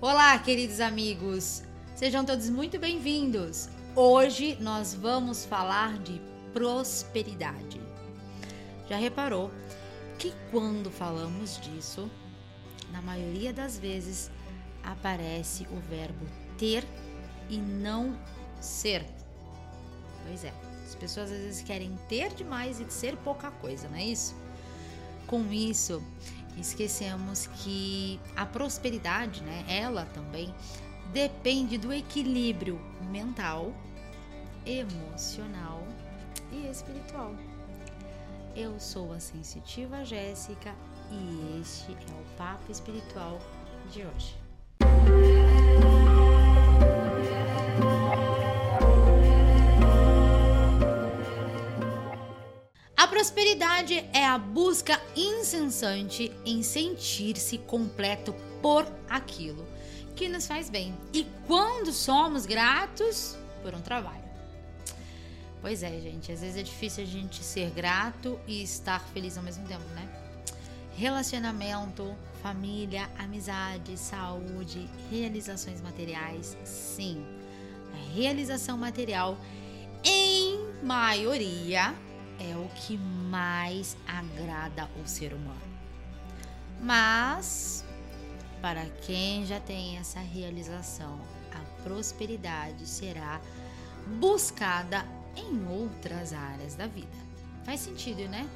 Olá, queridos amigos! Sejam todos muito bem-vindos! Hoje nós vamos falar de prosperidade. Já reparou que quando falamos disso, na maioria das vezes aparece o verbo ter e não ser? Pois é, as pessoas às vezes querem ter demais e ser pouca coisa, não é isso? Com isso, esquecemos que a prosperidade, né, ela também depende do equilíbrio mental, emocional e espiritual. Eu sou a sensitiva Jéssica e este é o papo espiritual de hoje. Prosperidade é a busca incessante em sentir-se completo por aquilo que nos faz bem. E quando somos gratos por um trabalho. Pois é, gente, às vezes é difícil a gente ser grato e estar feliz ao mesmo tempo, né? Relacionamento, família, amizade, saúde, realizações materiais, sim. A realização material, em maioria, é o que mais agrada o ser humano. Mas, para quem já tem essa realização, a prosperidade será buscada em outras áreas da vida. Faz sentido, né?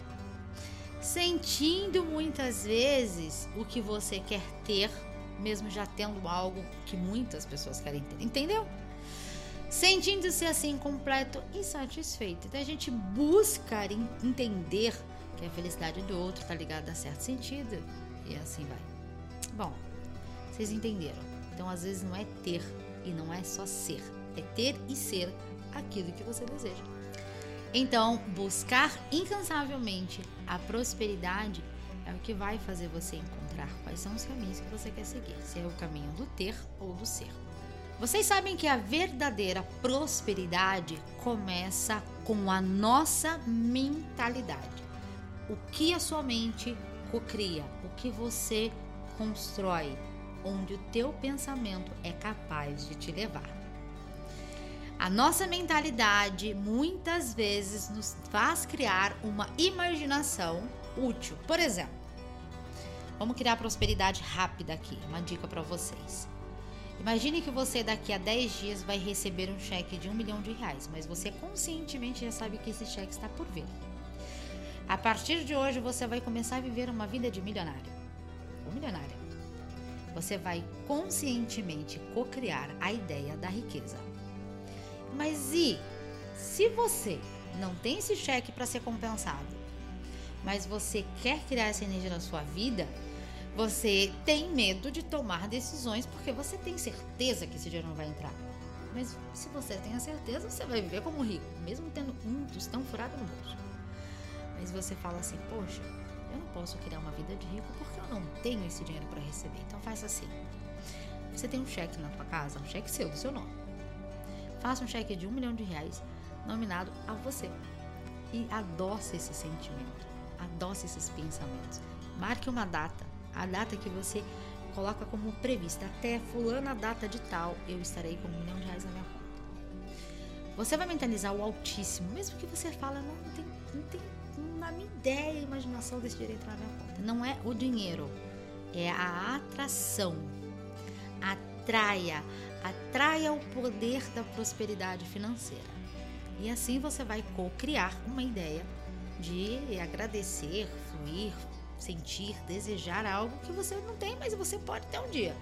Sentindo muitas vezes o que você quer ter, mesmo já tendo algo que muitas pessoas querem ter. Entendeu? Sentindo-se assim completo e satisfeito. Então a gente busca entender que a felicidade do outro está ligada a certo sentido e assim vai. Bom, vocês entenderam. Então às vezes não é ter e não é só ser, é ter e ser aquilo que você deseja. Então, buscar incansavelmente a prosperidade é o que vai fazer você encontrar quais são os caminhos que você quer seguir, se é o caminho do ter ou do ser. Vocês sabem que a verdadeira prosperidade começa com a nossa mentalidade. O que a sua mente cocria, o que você constrói, onde o teu pensamento é capaz de te levar. A nossa mentalidade muitas vezes nos faz criar uma imaginação útil. Por exemplo, vamos criar prosperidade rápida aqui, uma dica para vocês. Imagine que você daqui a 10 dias vai receber um cheque de um milhão de reais, mas você conscientemente já sabe que esse cheque está por vir. A partir de hoje você vai começar a viver uma vida de milionário ou milionária. Você vai conscientemente co-criar a ideia da riqueza. Mas e se você não tem esse cheque para ser compensado, mas você quer criar essa energia na sua vida? Você tem medo de tomar decisões porque você tem certeza que esse dinheiro não vai entrar. Mas se você tem a certeza, você vai viver como rico, mesmo tendo um tostão furado no bolso. Mas você fala assim: Poxa, eu não posso criar uma vida de rico porque eu não tenho esse dinheiro para receber. Então faça assim: você tem um cheque na tua casa, um cheque seu, do seu nome. Faça um cheque de um milhão de reais nominado a você. E adoce esse sentimento, adoce esses pensamentos. Marque uma data a data que você coloca como prevista. Até fulana data de tal, eu estarei com um milhão de reais na minha conta. Você vai mentalizar o altíssimo, mesmo que você fala, não, não tem, não tem uma ideia, imaginação desse entrar na minha conta. Não é o dinheiro, é a atração. Atraia, atraia o poder da prosperidade financeira. E assim você vai co-criar uma ideia de agradecer, fluir, sentir, desejar algo que você não tem, mas você pode ter um dia.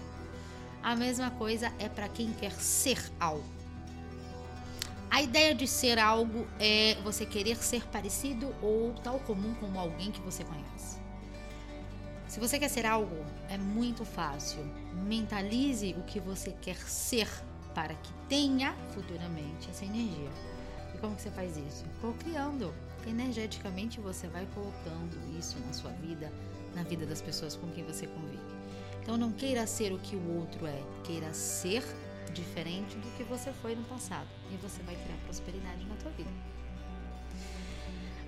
A mesma coisa é para quem quer ser algo. A ideia de ser algo é você querer ser parecido ou tal comum como alguém que você conhece. Se você quer ser algo, é muito fácil. Mentalize o que você quer ser para que tenha futuramente essa energia. E como que você faz isso? Co-criando energeticamente você vai colocando isso na sua vida, na vida das pessoas com quem você convive. Então não queira ser o que o outro é, queira ser diferente do que você foi no passado e você vai criar prosperidade na tua vida.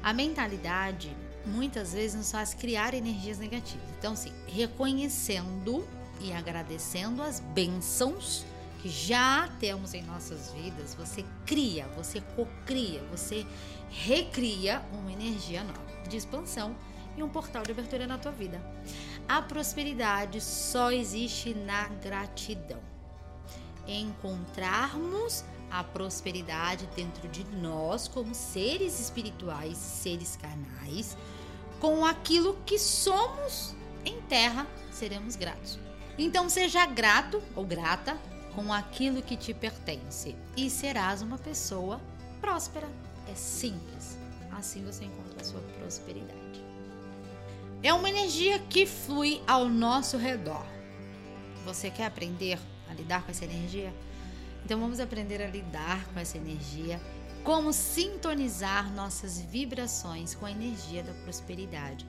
A mentalidade muitas vezes nos faz criar energias negativas. Então, sim, reconhecendo e agradecendo as bênçãos que já temos em nossas vidas, você cria, você cocria, você recria uma energia nova de expansão e um portal de abertura na tua vida. A prosperidade só existe na gratidão. Encontrarmos a prosperidade dentro de nós como seres espirituais, seres carnais, com aquilo que somos em terra, seremos gratos. Então seja grato ou grata com aquilo que te pertence e serás uma pessoa próspera. É simples. Assim você encontra a sua prosperidade. É uma energia que flui ao nosso redor. Você quer aprender a lidar com essa energia? Então vamos aprender a lidar com essa energia, como sintonizar nossas vibrações com a energia da prosperidade,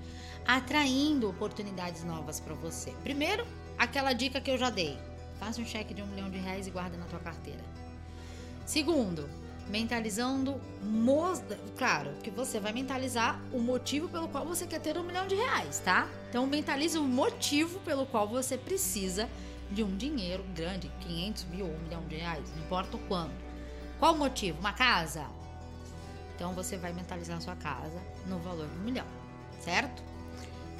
atraindo oportunidades novas para você. Primeiro, aquela dica que eu já dei: faça um cheque de um milhão de reais e guarda na tua carteira. Segundo, mentalizando, claro, que você vai mentalizar o motivo pelo qual você quer ter um milhão de reais, tá? Então mentalize o motivo pelo qual você precisa de um dinheiro grande, 500 mil ou um milhão de reais, não importa o quanto. Qual o motivo? Uma casa? Então você vai mentalizar a sua casa no valor de um milhão, certo?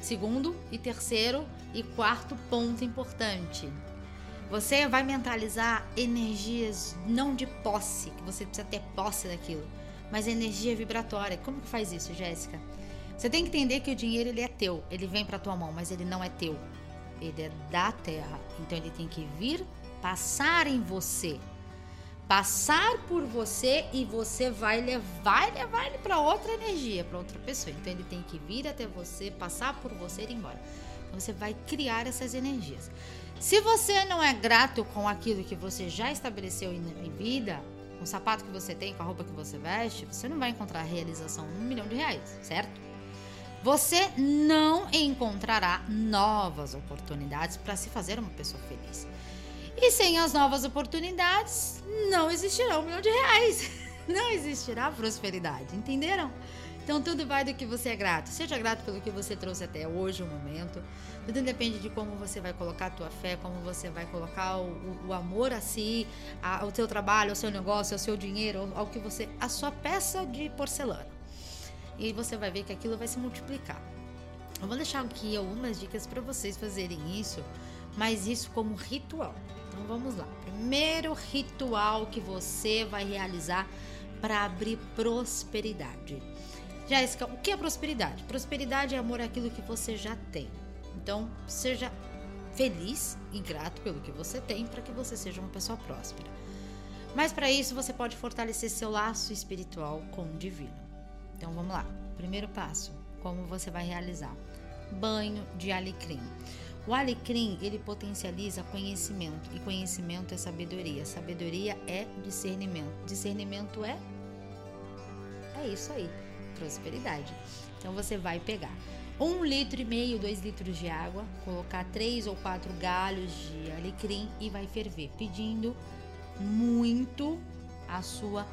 Segundo e terceiro e quarto ponto importante. Você vai mentalizar energias não de posse, que você precisa ter posse daquilo, mas energia vibratória. Como que faz isso, Jéssica? Você tem que entender que o dinheiro ele é teu, ele vem para tua mão, mas ele não é teu ele é da terra. Então ele tem que vir passar em você. Passar por você e você vai levar, levar ele para outra energia, para outra pessoa. Então ele tem que vir até você, passar por você e ir embora. Então você vai criar essas energias. Se você não é grato com aquilo que você já estabeleceu em vida, com o sapato que você tem, com a roupa que você veste, você não vai encontrar realização um milhão de reais, certo? você não encontrará novas oportunidades para se fazer uma pessoa feliz. E sem as novas oportunidades, não existirá um milhão de reais. Não existirá prosperidade, entenderam? Então tudo vai do que você é grato. Seja grato pelo que você trouxe até hoje, o momento. Tudo depende de como você vai colocar a tua fé, como você vai colocar o, o, o amor a si, a, ao teu trabalho, ao seu negócio, ao seu dinheiro, ao, ao que você, a sua peça de porcelana e você vai ver que aquilo vai se multiplicar. Eu vou deixar aqui algumas dicas para vocês fazerem isso, mas isso como ritual. Então vamos lá. Primeiro ritual que você vai realizar para abrir prosperidade. Jéssica, o que é prosperidade? Prosperidade é amor àquilo que você já tem. Então, seja feliz e grato pelo que você tem para que você seja uma pessoa próspera. Mas para isso você pode fortalecer seu laço espiritual com o divino. Então vamos lá. Primeiro passo, como você vai realizar? Banho de alecrim. O alecrim, ele potencializa conhecimento, e conhecimento é sabedoria. Sabedoria é discernimento. Discernimento é é isso aí, prosperidade. Então você vai pegar um litro e meio, dois litros de água, colocar três ou quatro galhos de alecrim e vai ferver, pedindo muito a sua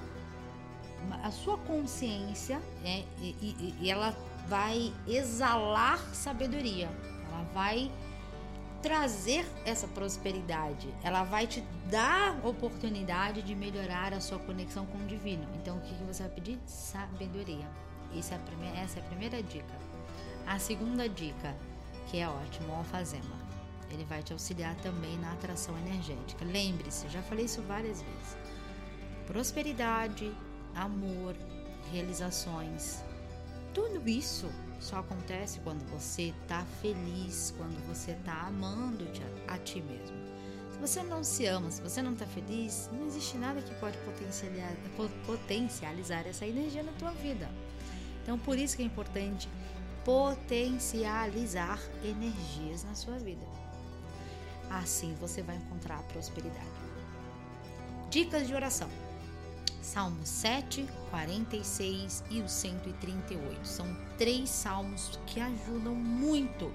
a sua consciência é, e, e, e ela vai exalar sabedoria, ela vai trazer essa prosperidade, ela vai te dar oportunidade de melhorar a sua conexão com o divino. Então, o que, que você vai pedir? Sabedoria. Essa é, a primeira, essa é a primeira dica. A segunda dica, que é ótimo, o alfazema. Ele vai te auxiliar também na atração energética. Lembre-se, já falei isso várias vezes. Prosperidade, amor, realizações. Tudo isso só acontece quando você está feliz, quando você está amando a, ti mesmo. Se você não se ama, se você não está feliz, não existe nada que pode potencializar essa energia na tua vida. Então, por isso que é importante potencializar energias na sua vida. Assim você vai encontrar a prosperidade. Dicas de oração. Salmo 7, 46 e o 138. São três salmos que ajudam muito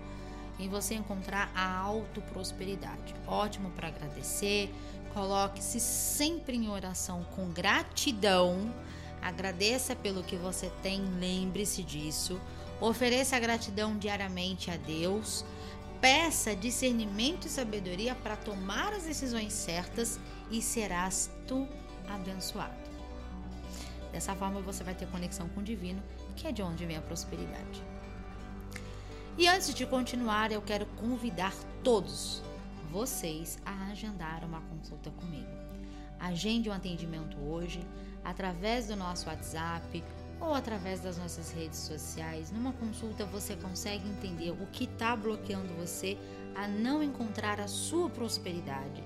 em você encontrar a autoprosperidade. Ótimo para agradecer. Coloque-se sempre em oração com gratidão. Agradeça pelo que você tem, lembre-se disso. Ofereça gratidão diariamente a Deus peça discernimento e sabedoria para tomar as decisões certas e serás tu abençoado. Dessa forma você vai ter conexão com o divino, que é de onde vem a prosperidade. E antes de continuar, eu quero convidar todos vocês a agendar uma consulta comigo. Agende um atendimento hoje através do nosso WhatsApp ou através das nossas redes sociais. Numa consulta você consegue entender o que está bloqueando você a não encontrar a sua prosperidade.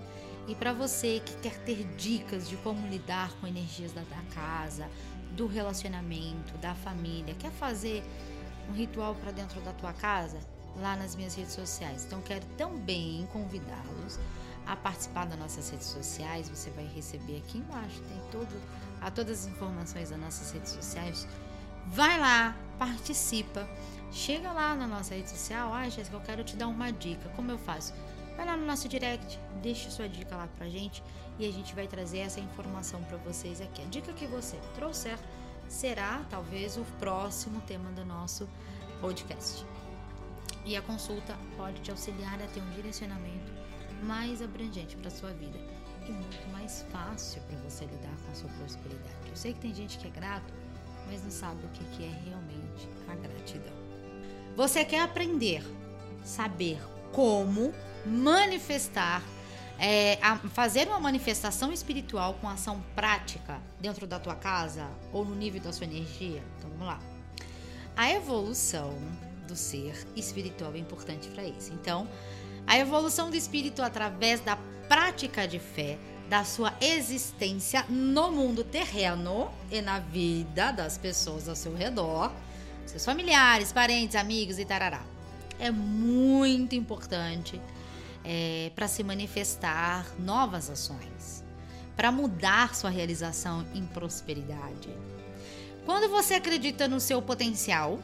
E para você que quer ter dicas de como lidar com energias da, da casa, do relacionamento, da família, quer fazer um ritual para dentro da tua casa, lá nas minhas redes sociais. Então quero também convidá-los a participar das nossas redes sociais. Você vai receber aqui embaixo, tem todo, a todas as informações das nossas redes sociais. Vai lá, participa. Chega lá na nossa rede social, ah, Jéssica, eu quero te dar uma dica. Como eu faço? Vai lá no nosso direct, deixa sua dica lá pra gente e a gente vai trazer essa informação para vocês aqui. A dica que você trouxer será talvez o próximo tema do nosso podcast. E a consulta pode te auxiliar a ter um direcionamento mais abrangente para sua vida e muito mais fácil para você lidar com a sua prosperidade. Eu sei que tem gente que é grato, mas não sabe o que é realmente a gratidão. Você quer aprender, saber como manifestar, é, fazer uma manifestação espiritual com ação prática dentro da tua casa ou no nível da sua energia? Então vamos lá. A evolução do ser espiritual é importante para isso. Então, a evolução do espírito através da prática de fé, da sua existência no mundo terreno e na vida das pessoas ao seu redor, seus familiares, parentes, amigos e tarará. É muito importante é, para se manifestar novas ações, para mudar sua realização em prosperidade. Quando você acredita no seu potencial,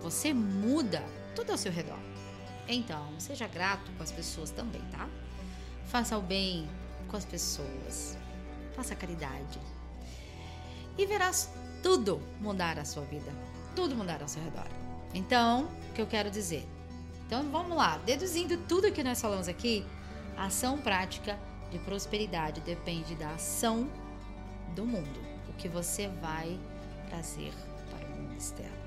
você muda tudo ao seu redor. Então, seja grato com as pessoas também, tá? Faça o bem com as pessoas. Faça caridade. E verás tudo mudar a sua vida. Tudo mudar ao seu redor. Então, o que eu quero dizer? Então, vamos lá. Deduzindo tudo que nós falamos aqui, a ação prática de prosperidade depende da ação do mundo. O que você vai trazer para o mundo externo.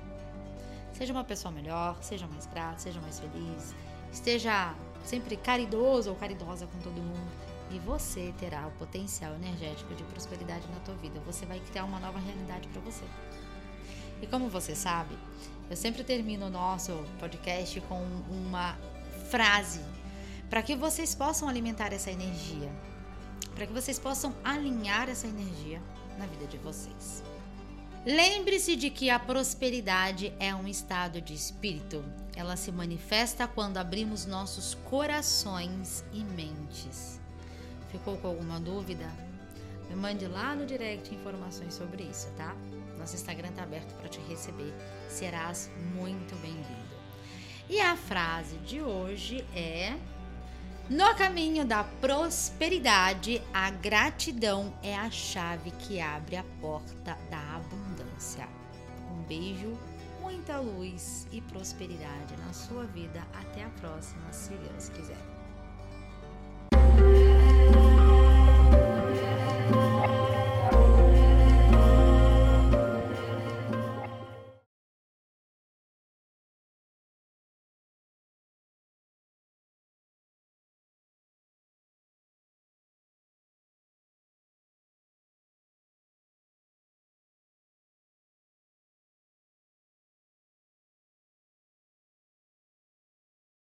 Seja uma pessoa melhor, seja mais grata, seja mais feliz, esteja sempre caridoso ou caridosa com todo mundo e você terá o potencial energético de prosperidade na tua vida. Você vai criar uma nova realidade para você. E como você sabe, eu sempre termino o nosso podcast com uma frase para que vocês possam alimentar essa energia, para que vocês possam alinhar essa energia na vida de vocês. Lembre-se de que a prosperidade é um estado de espírito. Ela se manifesta quando abrimos nossos corações e mentes. Ficou com alguma dúvida? Me mande lá no direct informações sobre isso, tá? Nosso Instagram está aberto para te receber. Serás muito bem-vindo. E a frase de hoje é no caminho da prosperidade, a gratidão é a chave que abre a porta da abundância. Um beijo, muita luz e prosperidade na sua vida. Até a próxima, se Deus quiser.